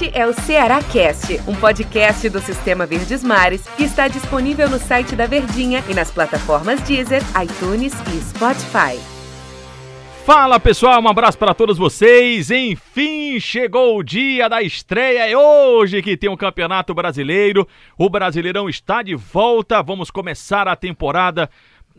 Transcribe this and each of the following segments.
Este é o Ceará Cast, um podcast do Sistema Verdes Mares que está disponível no site da Verdinha e nas plataformas Deezer, iTunes e Spotify. Fala pessoal, um abraço para todos vocês. Enfim, chegou o dia da estreia. É hoje que tem o um Campeonato Brasileiro. O Brasileirão está de volta. Vamos começar a temporada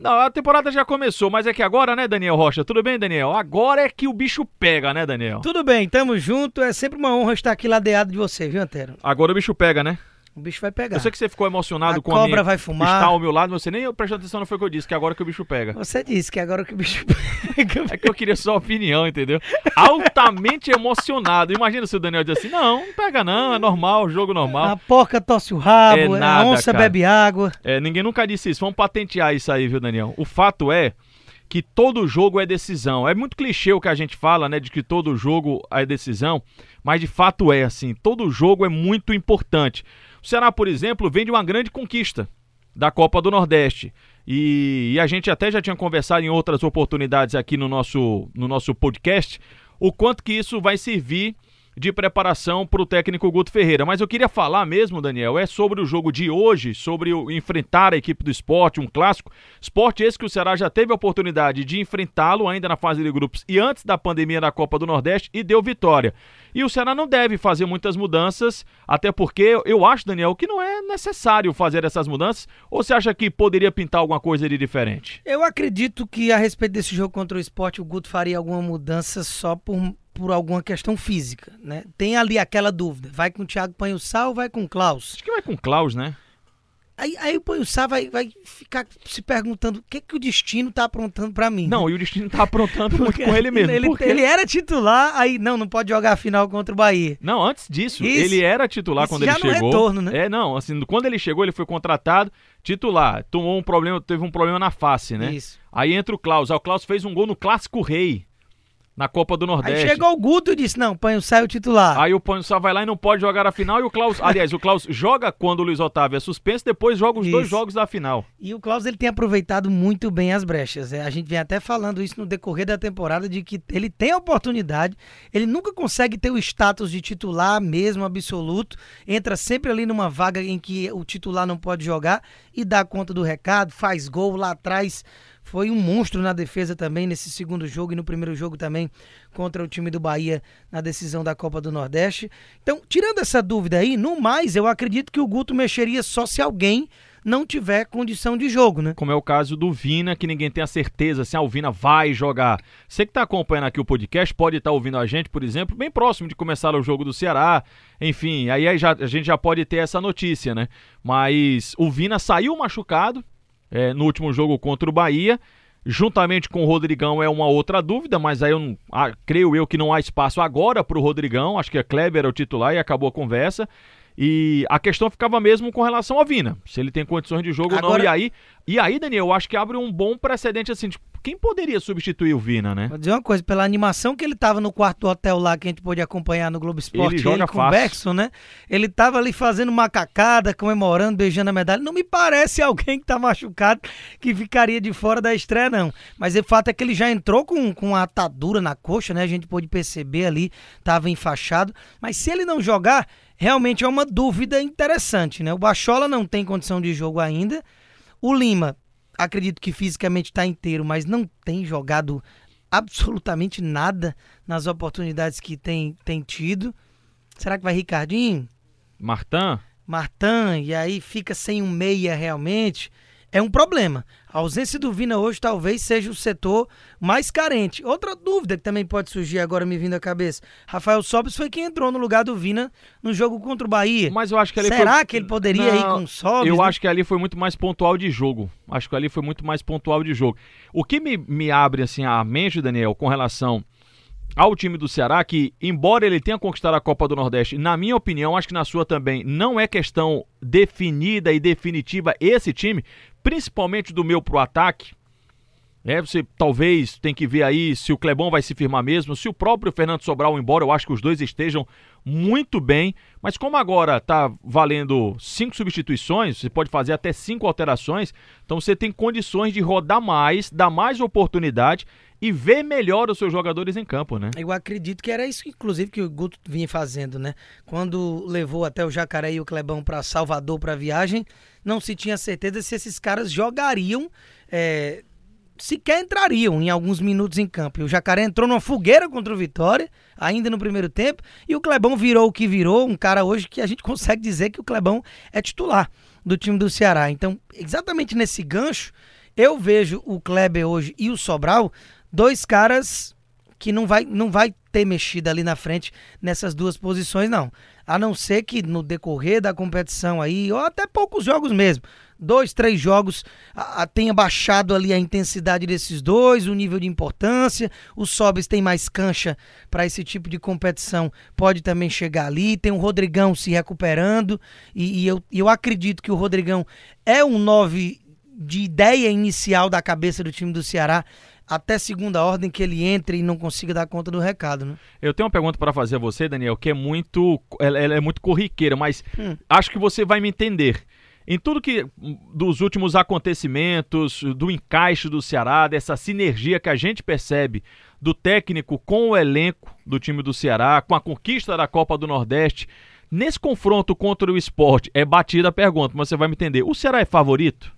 não, a temporada já começou, mas é que agora, né, Daniel Rocha? Tudo bem, Daniel? Agora é que o bicho pega, né, Daniel? Tudo bem, tamo junto. É sempre uma honra estar aqui ladeado de você, viu, Antero? Agora o bicho pega, né? O bicho vai pegar. Eu sei que você ficou emocionado a com cobra a minha vai fumar. estar ao meu lado, você nem prestou atenção, não foi o que eu disse, que agora que o bicho pega. Você disse que agora que o bicho pega. É que eu queria sua opinião, entendeu? Altamente emocionado. Imagina se o Daniel diz assim: não, não pega não, é normal, jogo normal. A porca tosse o rabo, É nada, a onça cara. bebe água. É, ninguém nunca disse isso. Vamos patentear isso aí, viu, Daniel? O fato é que todo jogo é decisão. É muito clichê o que a gente fala, né, de que todo jogo é decisão, mas de fato é assim. Todo jogo é muito importante. O Ceará, por exemplo, vem de uma grande conquista da Copa do Nordeste. E, e a gente até já tinha conversado em outras oportunidades aqui no nosso, no nosso podcast o quanto que isso vai servir de preparação para o técnico Guto Ferreira. Mas eu queria falar mesmo, Daniel, é sobre o jogo de hoje, sobre o enfrentar a equipe do esporte, um clássico. Esporte esse que o Ceará já teve a oportunidade de enfrentá-lo ainda na fase de grupos e antes da pandemia da Copa do Nordeste e deu vitória. E o Ceará não deve fazer muitas mudanças, até porque eu acho, Daniel, que não é necessário fazer essas mudanças. Ou você acha que poderia pintar alguma coisa de diferente? Eu acredito que a respeito desse jogo contra o esporte, o Guto faria alguma mudança só por, por alguma questão física, né? Tem ali aquela dúvida, vai com o Thiago Panhussá ou vai com o Klaus? Acho que vai com o Klaus, né? Aí, aí o Panhussá vai, vai ficar se perguntando o que, que o destino tá aprontando pra mim. Não, e o destino tá aprontando muito com ele mesmo. Ele, porque- ele era titular, aí não, não pode jogar a final contra o Bahia. Não, antes disso, Isso. ele era titular quando já ele no chegou. retorno, né? É, não, assim, quando ele chegou, ele foi contratado titular. Tomou um problema, teve um problema na face, né? Isso. Aí entra o Klaus. Aí o Klaus fez um gol no Clássico Rei, na Copa do Aí Nordeste. chegou o Guto e disse: não, Panhussá é o titular. Aí o Pançá vai lá e não pode jogar a final. E o Klaus, aliás, o Klaus joga quando o Luiz Otávio é suspenso, depois joga os dois Isso. jogos da final. E o Klaus ele tem aproveitado muito bem as brechas. É, a gente vem até falando isso no decorrer da temporada de que ele tem a oportunidade, ele nunca consegue ter o status de titular mesmo absoluto, entra sempre ali numa vaga em que o titular não pode jogar e dá conta do recado, faz gol lá atrás. Foi um monstro na defesa também nesse segundo jogo e no primeiro jogo também contra o time do Bahia na decisão da Copa do Nordeste. Então, tirando essa dúvida aí, no mais, eu acredito que o Guto mexeria só se alguém não tiver condição de jogo, né? Como é o caso do Vina, que ninguém tem a certeza se ah, o Vina vai jogar. Você que está acompanhando aqui o podcast pode estar ouvindo a gente, por exemplo, bem próximo de começar o jogo do Ceará. Enfim, aí, aí já- a gente já pode ter essa notícia, né? Mas o Vina saiu machucado é, no último jogo contra o Bahia. Juntamente com o Rodrigão é uma outra dúvida, mas aí eu não, ah, creio eu que não há espaço agora para o Rodrigão. Acho que a Kleber é o titular e acabou a conversa. E a questão ficava mesmo com relação ao Vina, se ele tem condições de jogo ou não. Agora- E aí, e aí, Daniel, eu acho que abre um bom precedente assim, tipo, quem poderia substituir o Vina, né? Vou dizer uma coisa, pela animação que ele tava no quarto do hotel lá, que a gente pôde acompanhar no Globo Esporte, Ele joga com o. Bergson, né? Ele tava ali fazendo macacada, comemorando, beijando a medalha. Não me parece alguém que tá machucado que ficaria de fora da estreia, não. Mas o fato é que ele já entrou com, com a atadura na coxa, né? A gente pôde perceber ali, tava enfaixado. Mas se ele não jogar, realmente é uma dúvida interessante, né? O Bachola não tem condição de jogo ainda. O Lima, acredito que fisicamente está inteiro, mas não tem jogado absolutamente nada nas oportunidades que tem, tem tido. Será que vai Ricardinho? Martan? Martan, e aí fica sem um meia realmente? É um problema. A ausência do Vina hoje talvez seja o setor mais carente. Outra dúvida que também pode surgir agora me vindo à cabeça. Rafael Sobis foi quem entrou no lugar do Vina no jogo contra o Bahia. Mas eu acho que Será foi... que ele poderia ir Não, com o Sobis? Eu né? acho que ali foi muito mais pontual de jogo. Acho que ali foi muito mais pontual de jogo. O que me, me abre assim a mente, Daniel, com relação ao time do Ceará, que embora ele tenha conquistado a Copa do Nordeste, na minha opinião, acho que na sua também, não é questão definida e definitiva esse time, principalmente do meu pro ataque. É, você talvez tem que ver aí se o Clebão vai se firmar mesmo, se o próprio Fernando Sobral, embora eu acho que os dois estejam muito bem, mas como agora tá valendo cinco substituições, você pode fazer até cinco alterações, então você tem condições de rodar mais, dar mais oportunidade e ver melhor os seus jogadores em campo, né? Eu acredito que era isso, inclusive, que o Guto vinha fazendo, né? Quando levou até o Jacaré e o Clebão para Salvador para viagem, não se tinha certeza se esses caras jogariam. É, sequer entrariam em alguns minutos em campo. E o Jacaré entrou numa fogueira contra o Vitória, ainda no primeiro tempo, e o Clebão virou o que virou, um cara hoje que a gente consegue dizer que o Clebão é titular do time do Ceará. Então, exatamente nesse gancho, eu vejo o Kleber hoje e o Sobral dois caras que não vai, não vai ter mexido ali na frente nessas duas posições, não. A não ser que no decorrer da competição aí, ou até poucos jogos mesmo, dois, três jogos, a, a, tenha baixado ali a intensidade desses dois, o nível de importância. O Sobis tem mais cancha para esse tipo de competição, pode também chegar ali. Tem o Rodrigão se recuperando, e, e eu, eu acredito que o Rodrigão é um nove de ideia inicial da cabeça do time do Ceará até segunda ordem que ele entre e não consiga dar conta do recado, né? Eu tenho uma pergunta para fazer a você, Daniel, que é muito, ela, ela é muito corriqueira, mas hum. acho que você vai me entender. Em tudo que dos últimos acontecimentos, do encaixe do Ceará, dessa sinergia que a gente percebe do técnico com o elenco do time do Ceará, com a conquista da Copa do Nordeste, nesse confronto contra o esporte, é batida a pergunta, mas você vai me entender. O Ceará é favorito?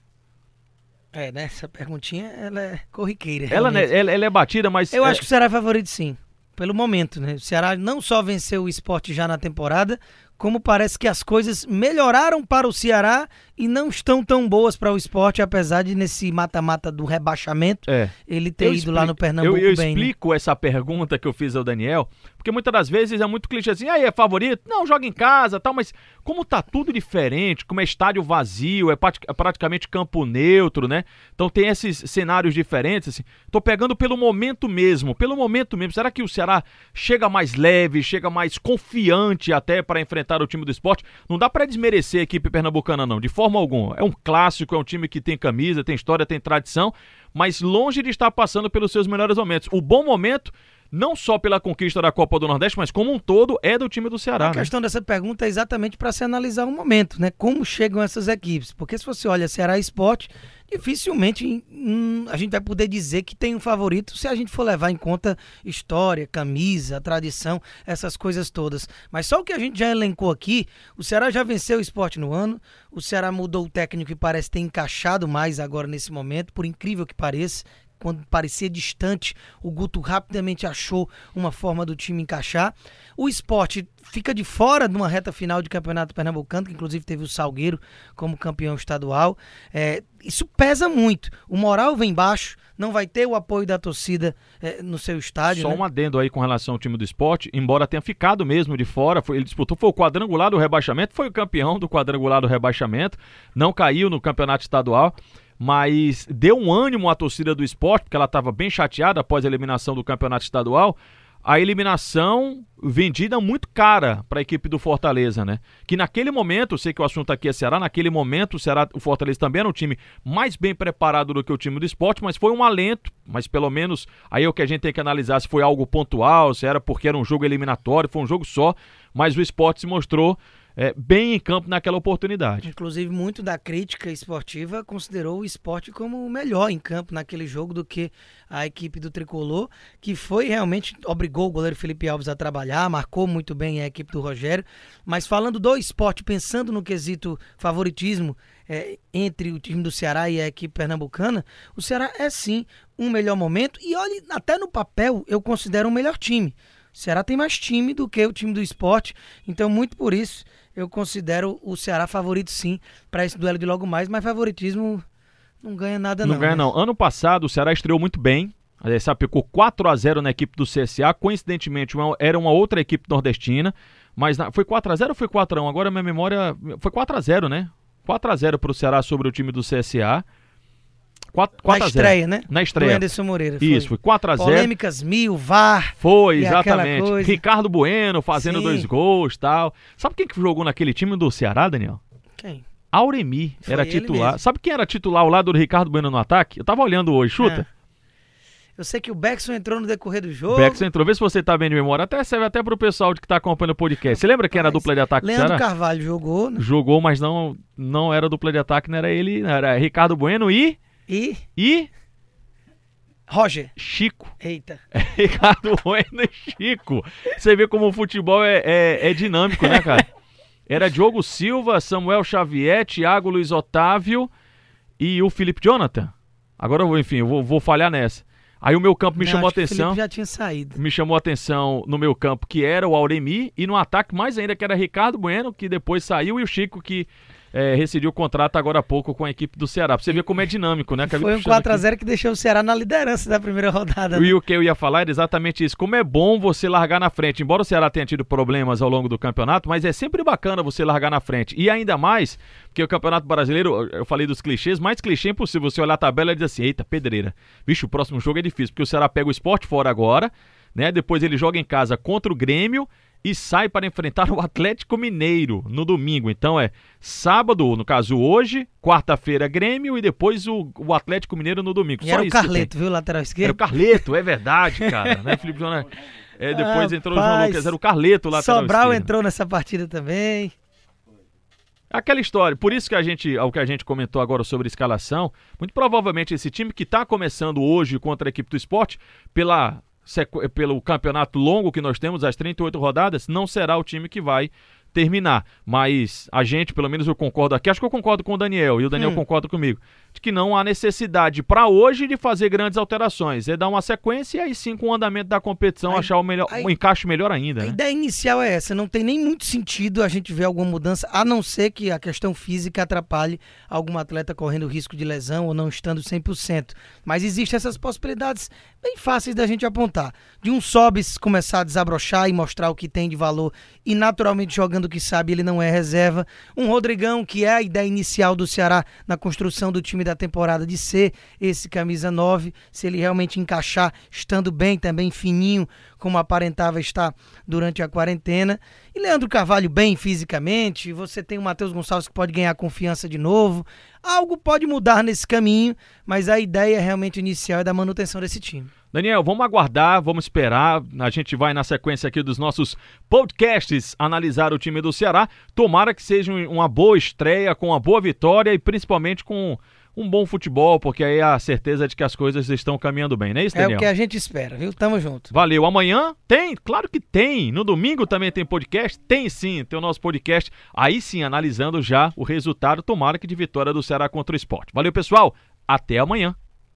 É, né? Essa perguntinha, ela é corriqueira. Ela, né, ela, ela, é batida, mas... Eu é... acho que o Ceará é favorito, sim. Pelo momento, né? O Ceará não só venceu o esporte já na temporada, como parece que as coisas melhoraram para o Ceará e não estão tão boas para o esporte, apesar de nesse mata-mata do rebaixamento é. ele ter eu ido explico, lá no Pernambuco eu, eu bem. Eu né? explico né? essa pergunta que eu fiz ao Daniel, porque muitas das vezes é muito clichê assim, aí é favorito? Não, joga em casa tal, mas como tá tudo diferente, como é estádio vazio, é, é praticamente campo neutro, né? Então tem esses cenários diferentes, assim. Tô pegando pelo momento mesmo, pelo momento mesmo. Será que o Ceará chega mais leve, chega mais confiante até para enfrentar o time do esporte? Não dá para desmerecer a equipe pernambucana, não, de forma alguma. É um clássico, é um time que tem camisa, tem história, tem tradição, mas longe de estar passando pelos seus melhores momentos. O bom momento não só pela conquista da Copa do Nordeste, mas como um todo é do time do Ceará. A né? questão dessa pergunta é exatamente para se analisar um momento, né? Como chegam essas equipes? Porque se você olha Ceará Esporte, dificilmente hum, a gente vai poder dizer que tem um favorito se a gente for levar em conta história, camisa, tradição, essas coisas todas. Mas só o que a gente já elencou aqui, o Ceará já venceu o esporte no ano, o Ceará mudou o técnico e parece ter encaixado mais agora nesse momento, por incrível que pareça quando parecia distante, o Guto rapidamente achou uma forma do time encaixar. O esporte fica de fora de uma reta final de campeonato pernambucano, que inclusive teve o Salgueiro como campeão estadual. É, isso pesa muito. O moral vem baixo, não vai ter o apoio da torcida é, no seu estádio. Só né? um adendo aí com relação ao time do esporte, embora tenha ficado mesmo de fora, foi, ele disputou, foi o quadrangular do rebaixamento, foi o campeão do quadrangular do rebaixamento, não caiu no campeonato estadual mas deu um ânimo à torcida do esporte, porque ela estava bem chateada após a eliminação do campeonato estadual. A eliminação vendida muito cara para a equipe do Fortaleza, né? Que naquele momento, sei que o assunto aqui é Ceará, naquele momento o, Ceará, o Fortaleza também era um time mais bem preparado do que o time do esporte, mas foi um alento, mas pelo menos aí é o que a gente tem que analisar se foi algo pontual, se era porque era um jogo eliminatório, foi um jogo só, mas o esporte se mostrou é, bem em campo naquela oportunidade. Inclusive, muito da crítica esportiva considerou o esporte como o melhor em campo naquele jogo do que a equipe do Tricolor, que foi realmente, obrigou o goleiro Felipe Alves a trabalhar, marcou muito bem a equipe do Rogério. Mas falando do esporte, pensando no quesito favoritismo é, entre o time do Ceará e a equipe pernambucana, o Ceará é sim um melhor momento e olhe, até no papel eu considero um melhor time. O Ceará tem mais time do que o time do esporte, então muito por isso eu considero o Ceará favorito sim para esse duelo de logo mais, mas favoritismo não ganha nada não. Não ganha mas... não. Ano passado o Ceará estreou muito bem. A picou 4 a 0 na equipe do CSA. Coincidentemente, uma, era uma outra equipe nordestina. Mas na, foi 4 a 0 ou foi 4 a 1 Agora minha memória. Foi 4 a 0 né? 4 a 0 para o Ceará sobre o time do CSA. 4, 4 Na estreia, né? Na estreia. Do Anderson Moreira. Foi. Isso, foi 4 a 0 Polêmicas mil, VAR. Foi, exatamente. Ricardo Bueno fazendo Sim. dois gols tal. Sabe quem que jogou naquele time do Ceará, Daniel? Quem? Auremi foi era titular. Sabe quem era titular ao lado do Ricardo Bueno no ataque? Eu tava olhando hoje, chuta. É. Eu sei que o Beckson entrou no decorrer do jogo. Beckson entrou. Vê se você tá bem de memória. Até serve até pro pessoal que tá acompanhando o podcast. Você lembra quem era a dupla de ataque Leandro Carvalho jogou, né? Jogou, mas não, não era dupla de ataque, não era ele. Era Ricardo Bueno e... E? E... Roger. Chico. Eita. Ricardo Bueno e Chico. Você vê como o futebol é, é, é dinâmico, né, cara? Era Diogo Silva, Samuel Xavier, Thiago Luiz Otávio e o Felipe Jonathan. Agora, enfim, eu vou, vou falhar nessa. Aí o meu campo me Não, chamou a atenção. Já tinha saído. Me chamou a atenção no meu campo, que era o Auremi, e no ataque mais ainda, que era Ricardo Bueno, que depois saiu, e o Chico, que é, rescindiu o contrato agora há pouco com a equipe do Ceará. Pra você ver como é dinâmico, né? Foi um 4x0 que deixou o Ceará na liderança da primeira rodada. né? E o que eu ia falar era exatamente isso. Como é bom você largar na frente. Embora o Ceará tenha tido problemas ao longo do campeonato, mas é sempre bacana você largar na frente. E ainda mais, porque o Campeonato Brasileiro, eu falei dos clichês, mais clichê impossível. Você olhar a tabela e dizer assim: eita, pedreira. Vixe, o próximo jogo é difícil, porque o Ceará pega o esporte fora agora, né? Depois ele joga em casa contra o Grêmio e sai para enfrentar o Atlético Mineiro no domingo. Então é sábado, no caso hoje, quarta-feira Grêmio e depois o, o Atlético Mineiro no domingo. E Só era o. Carleto, viu? Lateral Era o esquerdo. Carleto, é verdade, cara. né, Felipe Jonas? É, depois entrou o João Rapaz, Lucas, era o Carleto lá Sobral entrou nessa partida também. Aquela história, por isso que a gente, ao que a gente comentou agora sobre escalação, muito provavelmente esse time que está começando hoje contra a equipe do esporte, pela, pelo campeonato longo que nós temos, as 38 rodadas, não será o time que vai terminar. Mas a gente, pelo menos eu concordo aqui, acho que eu concordo com o Daniel, e o Daniel Hum. concorda comigo, de que não há necessidade para hoje de fazer grandes alterações. É dar uma sequência e aí sim, com o andamento da competição, Aí- achar o melhor, aí- um encaixe melhor ainda. A Né? ideia inicial é essa, não tem nem muito sentido a gente ver alguma mudança, a não ser que a questão física atrapalhe algum atleta correndo risco de lesão ou não estando 100%. Mas existem essas possibilidades bem fáceis da gente apontar. De um Sobis começar a desabrochar e mostrar o que tem de valor e naturalmente jogando o que sabe, ele não é reserva. Um Rodrigão, que é a ideia inicial do Ceará na construção do time da temporada de ser esse camisa 9, se ele realmente encaixar estando bem também fininho, como aparentava estar durante a quarentena. E Leandro Carvalho bem fisicamente, você tem o Matheus Gonçalves que pode ganhar confiança de novo. Algo pode mudar nesse caminho, mas a ideia realmente inicial é da manutenção desse time. Daniel, vamos aguardar, vamos esperar. A gente vai na sequência aqui dos nossos podcasts analisar o time do Ceará. Tomara que seja um- uma boa estreia, com uma boa vitória e principalmente com um bom futebol, porque aí a certeza de que as coisas estão caminhando bem, não é isso, É Daniel? o que a gente espera, viu? Tamo junto. Valeu. Amanhã tem? Claro que tem. No domingo também tem podcast? Tem sim, tem o nosso podcast. Aí sim, analisando já o resultado, tomara que de vitória do Ceará contra o esporte. Valeu, pessoal. Até amanhã.